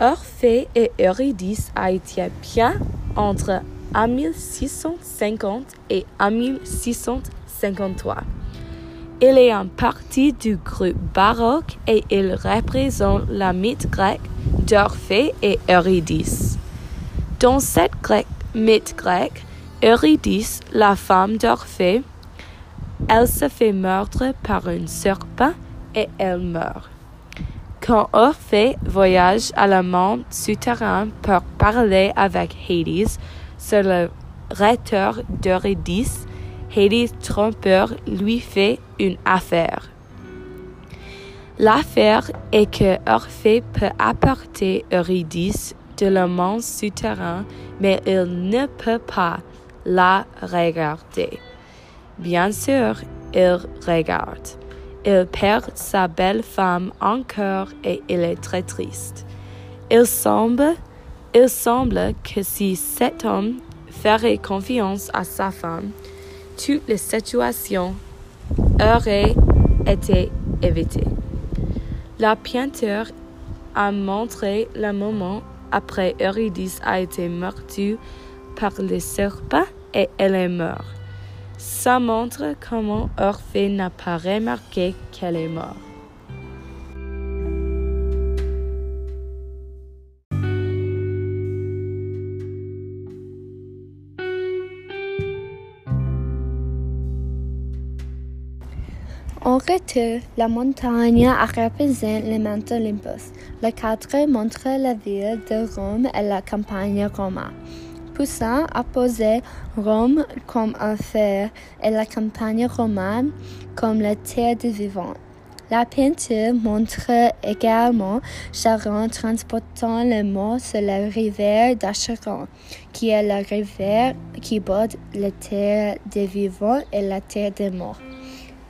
Orphée et Eurydice a été bien entre 1650 et 1653. Il est un partie du groupe baroque et il représente la mythe grecque d'Orphée et Eurydice. Dans cette mythe grecque, Eurydice, la femme d'Orphée, elle se fait meurtre par un serpent et elle meurt. Quand Orphée voyage à la monde souterrain pour parler avec Hades sur le retour d'Eurydice, Hades trompeur lui fait une affaire. L'affaire est que Orphée peut apporter Eurydice de le monde souterrain, mais il ne peut pas la regarder. Bien sûr, il regarde. Il perd sa belle femme encore et il est très triste. Il semble, il semble que si cet homme ferait confiance à sa femme, toute les situations auraient été évitées. La peinture a montré le moment après Eurydice a été mordue par les serpents et elle est morte. Ça montre comment Orphée n'a pas remarqué qu'elle est morte. En retour, la montagne représente le mont Olympus. Le cadre montre la ville de Rome et la campagne romaine. Poussin a posé Rome comme un fer et la campagne romane comme la terre de vivant. La peinture montre également Charon transportant les morts sur la rivière d'Acheron, qui est la rivière qui borde la terre des vivants et la terre des morts.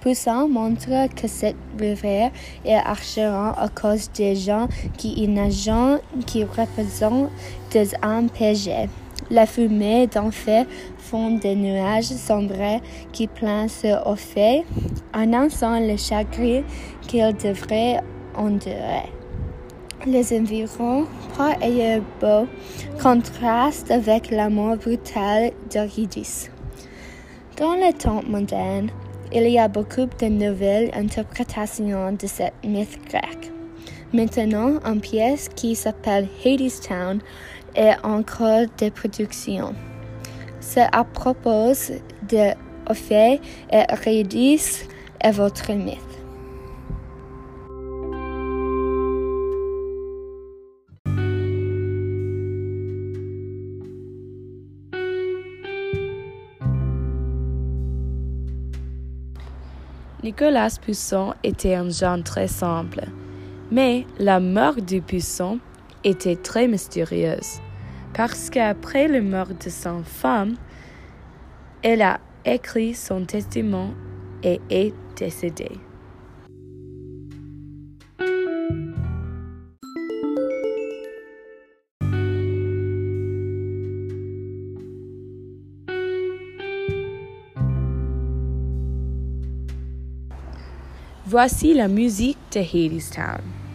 Poussin montre que cette rivière est Acheron à cause des gens qui y nagent qui représentent des âmes péchées. La fumée d'enfer fond des nuages sombres qui planent sur Orphée, annonçant le chagrin qu'il devrait endurer. Les environs, pas et beaux, contrastent avec la mort brutale d'Eurydice. Dans le temps moderne, il y a beaucoup de nouvelles interprétations de cette mythe grecque. Maintenant, une pièce qui s'appelle Hadestown et encore de production. C'est à propos de Ophée et Eurydice et votre mythe. Nicolas Pousson était un jeune très simple, mais la mort du Pousson était très mystérieuse parce qu'après la mort de sa femme, elle a écrit son testament et est décédée. Voici la musique de Hadestown.